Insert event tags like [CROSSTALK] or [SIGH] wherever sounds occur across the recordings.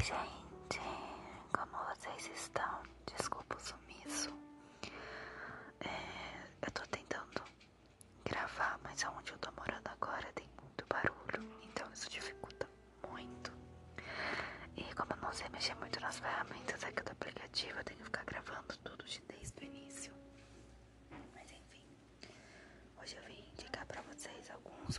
gente, como vocês estão? Desculpa o sumiço. É, eu tô tentando gravar, mas aonde eu tô morando agora tem muito barulho, então isso dificulta muito. E como eu não sei mexer muito nas ferramentas aqui do aplicativo, eu tenho que ficar gravando tudo de desde o início. Mas enfim, hoje eu vim indicar pra vocês alguns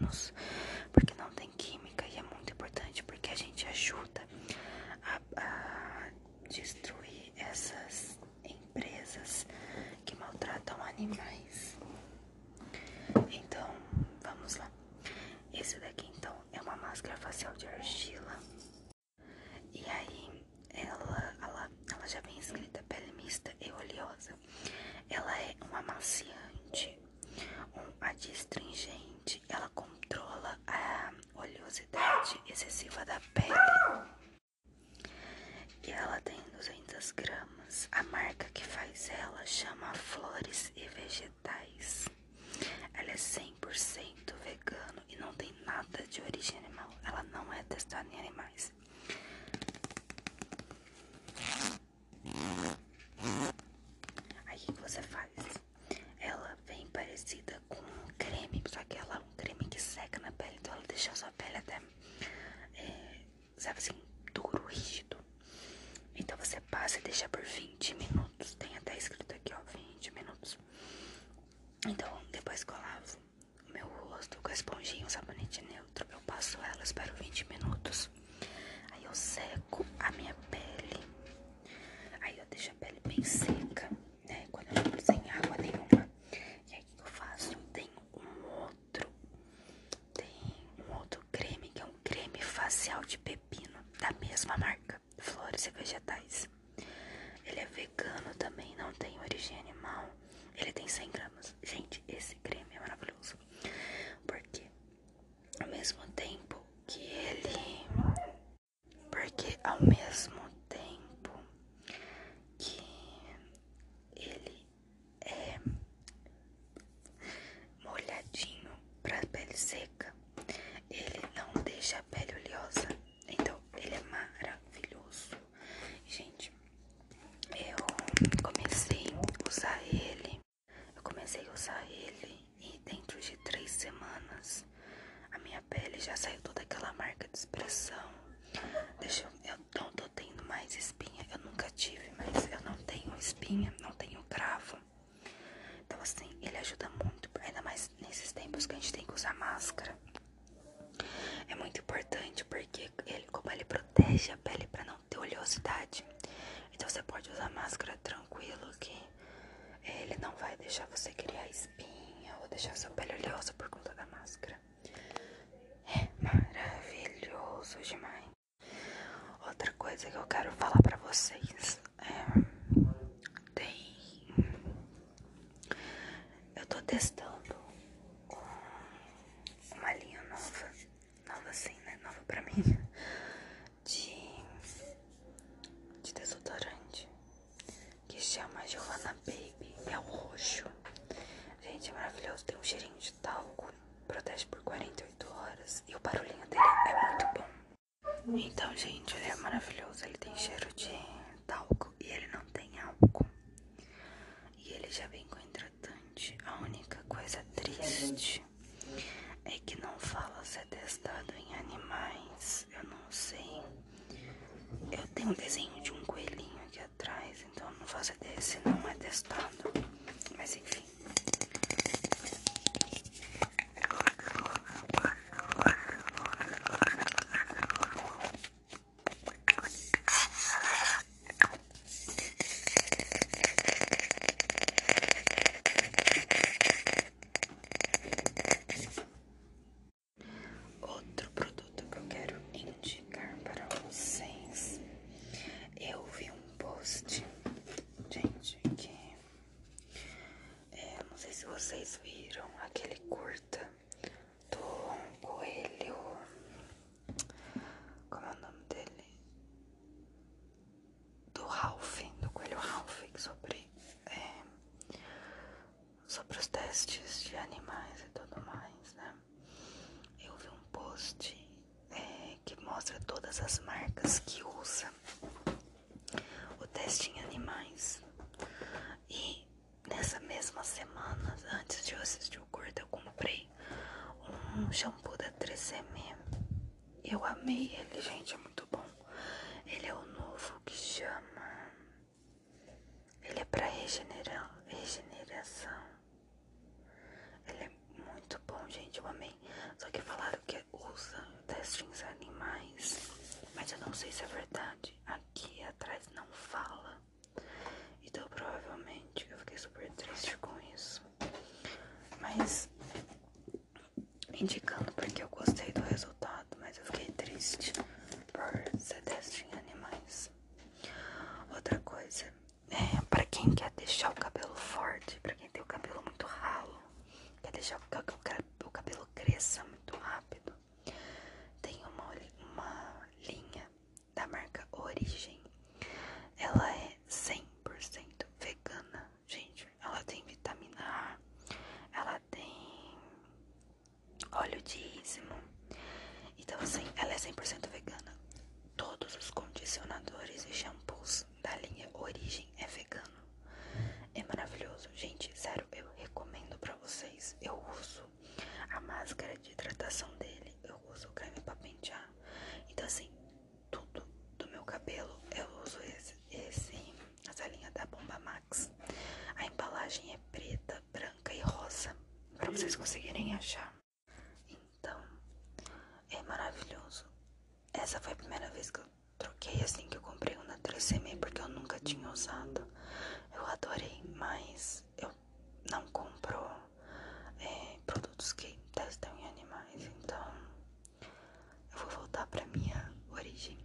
escucharnos. excessiva da pele. E ela tem 200 gramas. A marca que faz ela chama Flores e Vegetais. Ela é 100% vegano e não tem nada de origem animal. Ela não é testada em animais. helping him todas as marcas que usa o teste em animais. E nessa mesma semana, antes de eu assistir o curta, eu comprei um shampoo da 3M. Eu amei ele, gente, é muito bom. Ele é o novo que chama. Ele é para regenera... regeneração. Ele é muito bom, gente, eu amei. Só que falaram que usa teste em mas eu não sei se é verdade. 100% vegana. Todos os condicionadores e shampoos da linha Origem Essa foi a primeira vez que eu troquei assim que eu comprei uma 3CM porque eu nunca tinha usado. Eu adorei, mas eu não compro é, produtos que testam em animais, então eu vou voltar pra minha origem.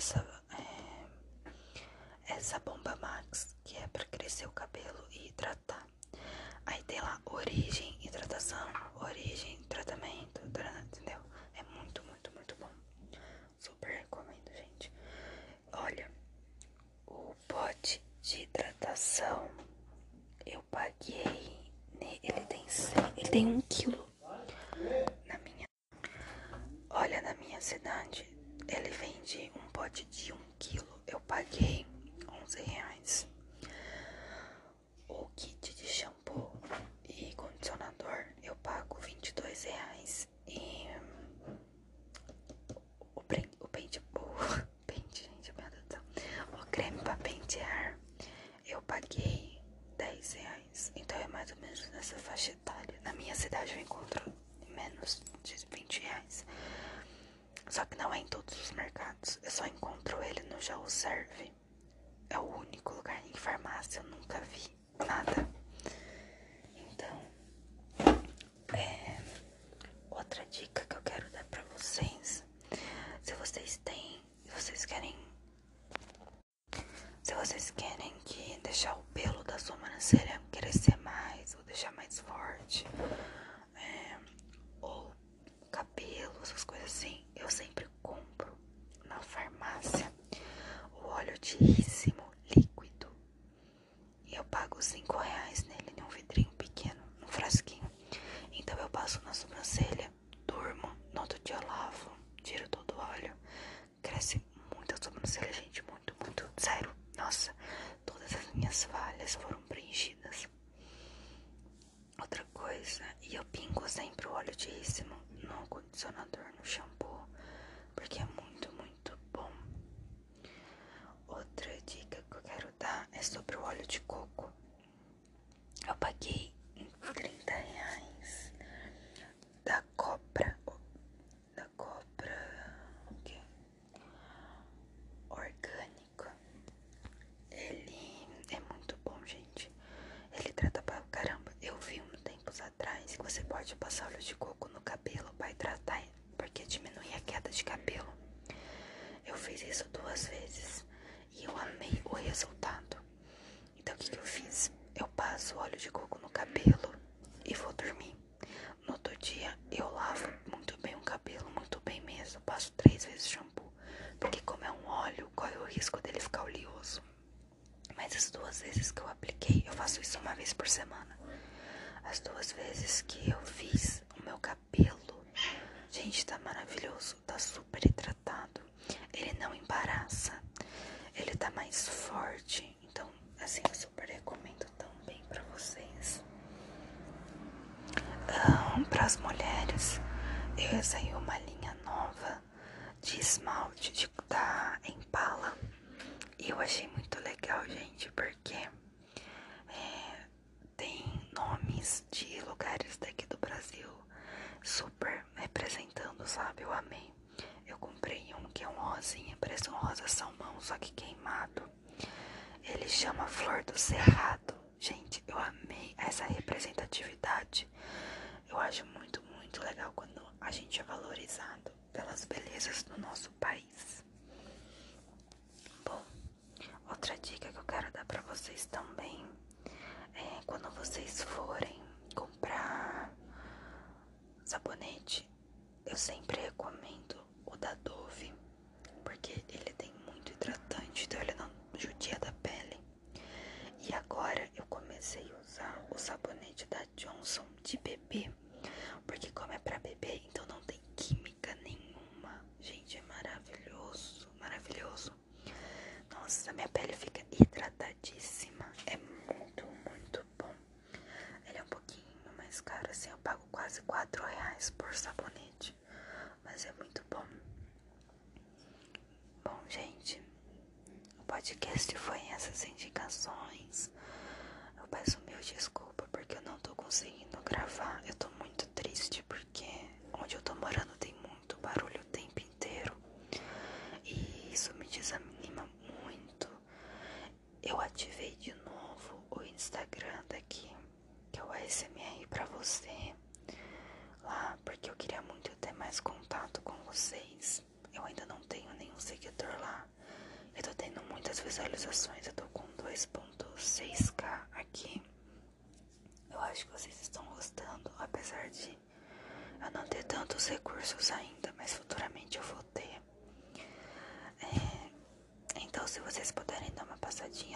ça va. ele vende um pote de 1 um quilo. Eu paguei 11 reais. O kit de shampoo e condicionador eu pago 22 reais. E o, o pente, [LAUGHS] o pente, gente, meu Deus do céu. O creme pra pentear eu paguei 10 reais. Então é mais ou menos nessa faixa etária. Na minha cidade eu encontro Só que não é em todos os mercados. Eu só encontro ele no Jaú Serve. É o único lugar em farmácia. Eu nunca vi nada. Então, é, outra dica que eu quero dar pra vocês. Se vocês têm. Se vocês querem. Se vocês querem que deixar o pelo da sua sobrancelha essas coisas assim, eu sempre compro na farmácia o óleo de rícimo líquido. E eu pago 5 reais nele, num vidrinho pequeno, num frasquinho. Então eu passo na sobrancelha, durmo, no outro dia eu lavo, tiro todo o óleo. Cresce muito a sobrancelha, gente, muito, muito, sério. Nossa, todas as minhas falhas foram preenchidas. Outra coisa, e eu pingo sempre o óleo de rícimo condicionador, no shampoo, porque é muito, muito bom. Outra dica que eu quero dar é sobre o óleo de coco. Eu paguei 30 reais da Copra. Da Copra. O que? Orgânico. Ele é muito bom, gente. Ele trata pra caramba. Eu vi um tempos atrás que você pode passar óleo de coco para hidratar, porque diminui a queda de cabelo. Eu fiz isso duas vezes e eu amei o resultado. Então o que, que eu fiz? Eu passo óleo de coco no cabelo e vou dormir. No outro dia eu lavo muito bem o cabelo, muito bem mesmo. Passo três vezes shampoo, porque como é um óleo, corre o risco dele ficar oleoso. Mas as duas vezes que eu apliquei, eu faço isso uma vez por semana. As duas vezes que eu fiz o meu cabelo, gente, tá maravilhoso, tá super hidratado. Ele não embaraça, ele tá mais forte. Então, assim, eu super recomendo também pra vocês. Um, para as mulheres, eu saí uma linha nova de esmalte de, da Impala. E eu achei muito legal, gente, porque é, tem de lugares daqui do Brasil super representando, sabe? Eu amei. Eu comprei um que é um rosinha, parece um rosa salmão, só que queimado. Ele chama Flor do Cerrado. Gente, eu amei essa representatividade. Eu acho muito, muito legal quando a gente é valorizado pelas belezas do nosso país. Bom, outra dica que eu quero dar pra vocês também é quando vocês forem comprar sabonete, eu sempre recomendo o da Dove, porque ele tem muito hidratante, então ele não judia da pele. E agora eu comecei a usar o sabonete da Johnson de bebê, porque como é pra bebê, então não tem química nenhuma. Gente, é maravilhoso, maravilhoso. Nossa, minha pele fica hidratadíssima. É muito, muito bom. Ele é um pouquinho mais caro, assim, eu pago quase 4 reais por sabonete. Mas é muito bom. Bom, gente, o podcast foi essas indicações. Eu peço mil desculpas porque eu não tô conseguindo gravar. Eu tô muito triste porque onde eu tô morando tem muito barulho o tempo inteiro. E isso me desanima muito. Eu ativei de novo o Instagram daqui, que é o ASMR pra você. Lá, porque eu queria muito ter mais contato com vocês. Eu ainda não tenho nenhum seguidor lá. Eu tô tendo muitas visualizações. Eu tô com 2.6k aqui. Eu acho que vocês estão gostando, apesar de eu não ter tantos recursos ainda, mas futuramente eu vou ter. É, então, se vocês puderem dar uma passadinha